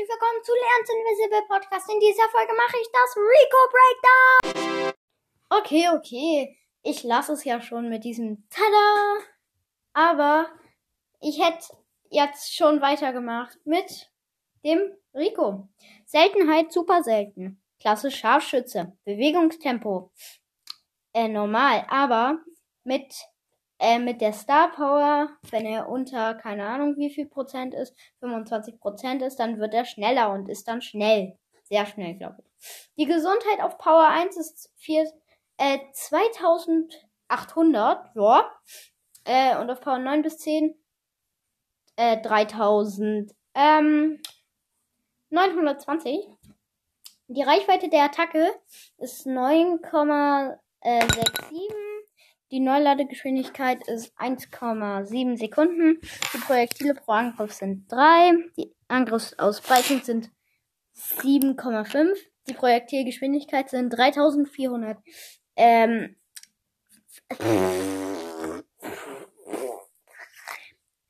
herzlich willkommen zu Lern's Invisible Podcast. In dieser Folge mache ich das Rico Breakdown. Okay, okay. Ich lasse es ja schon mit diesem Tada. Aber ich hätte jetzt schon weitergemacht mit dem Rico. Seltenheit super selten. Klasse Scharfschütze. Bewegungstempo. Äh, normal. Aber mit äh, mit der Star Power, wenn er unter, keine Ahnung wie viel Prozent ist, 25 Prozent ist, dann wird er schneller und ist dann schnell. Sehr schnell, glaube ich. Die Gesundheit auf Power 1 ist 4, äh, 2800, ja. Äh, und auf Power 9 bis 10, äh, 3000, ähm, 920. Die Reichweite der Attacke ist 9,67 die Neuladegeschwindigkeit ist 1,7 Sekunden. Die Projektile pro Angriff sind 3. Die Angriffsausbreitung sind 7,5. Die Projektilgeschwindigkeit sind 3400. Ähm,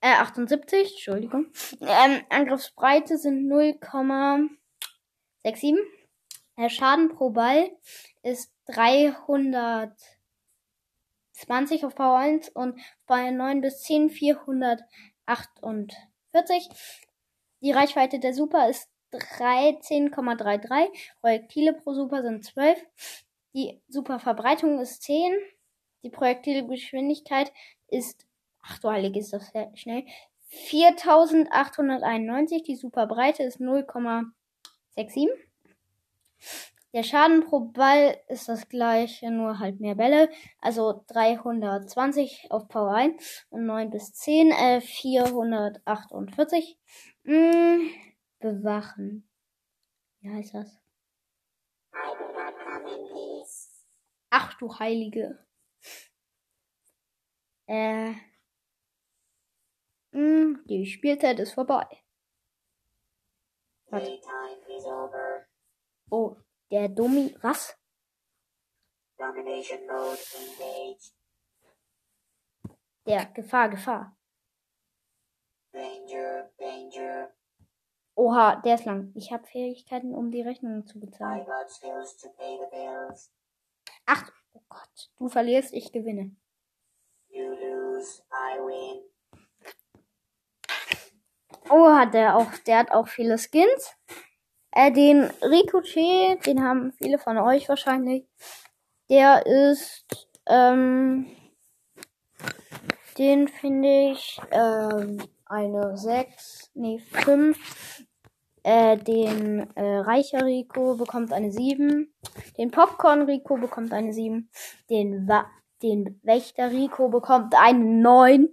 äh, 78, Entschuldigung. Ähm, Angriffsbreite sind 0,67. Der Schaden pro Ball ist 300. 20 auf Power 1 und bei 9 bis 10 448. Die Reichweite der Super ist 13,33. Projektile pro Super sind 12. Die Superverbreitung ist 10. Die Projektilgeschwindigkeit ist, ach du heilig, ist das schnell, 4891. Die Superbreite ist 0,67. Der Schaden pro Ball ist das gleiche, nur halt mehr Bälle. Also 320 auf Power 1 und 9 bis 10, äh, 448. Hm, bewachen. Wie heißt das? Ach du Heilige. Äh. Mh, hm, die Spielzeit ist vorbei. Warte. Oh, der Dummi. Was? Domination Mode engaged. Der Gefahr, Gefahr. Danger, Danger. Oha, der ist lang. Ich habe Fähigkeiten, um die Rechnungen zu bezahlen. Ach, oh Gott. Du verlierst, ich gewinne. You lose, I win. Oh, hat der auch, der hat auch viele Skins. Äh, den Ricochet, den haben viele von euch wahrscheinlich. Der ist, ähm, den finde ich, ähm, eine 6, nee, 5. Äh, den äh, Reicher Rico bekommt eine 7. Den Popcorn Rico bekommt eine 7. Den, Wa den Wächter Rico bekommt eine 9.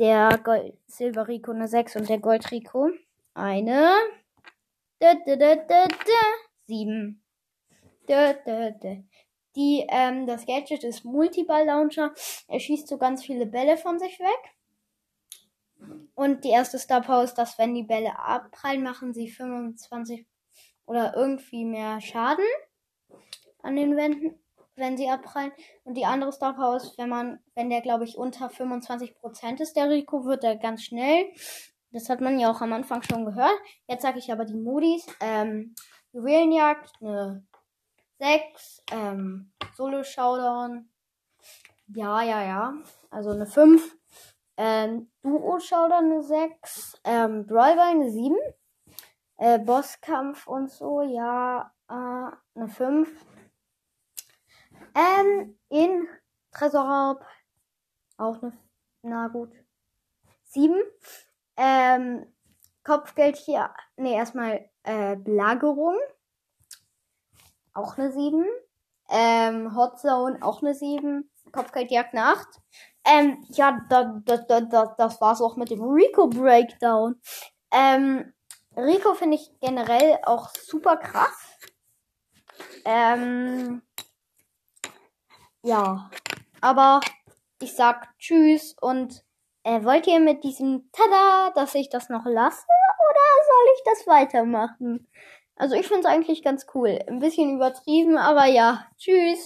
Der Gold Silber Rico eine 6 und der Gold Rico eine Sieben. Die, ähm, das Gadget ist Multiball-Launcher. Er schießt so ganz viele Bälle von sich weg. Und die erste Star Power ist, dass wenn die Bälle abprallen, machen sie 25 oder irgendwie mehr Schaden an den Wänden, wenn sie abprallen. Und die andere Star Power ist, wenn man, wenn der, glaube ich, unter 25% ist, der Rico, wird er ganz schnell das hat man ja auch am Anfang schon gehört. Jetzt sage ich aber die Modis. Ähm, Juwelenjagd, eine 6. Ähm, Solo-Showdown. Ja, ja, ja. Also eine 5. Ähm, Duo-Showdown eine 6. Ähm, Brawlball eine 7. Äh, Bosskampf und so, ja, äh, eine 5. Ähm, in Tresorraub auch eine, na gut, 7. Ähm, Kopfgeld hier, nee, erstmal äh, Belagerung. Auch eine 7. Ähm, Hot Zone auch eine 7. Kopfgeldjagd eine 8. Ähm, ja, da, da, da, da, das war's auch mit dem Rico Breakdown. Ähm, Rico finde ich generell auch super krass. Ähm, ja, aber ich sag Tschüss und äh, wollt ihr mit diesem Tada, dass ich das noch lasse oder soll ich das weitermachen? Also ich finde es eigentlich ganz cool. Ein bisschen übertrieben, aber ja. Tschüss.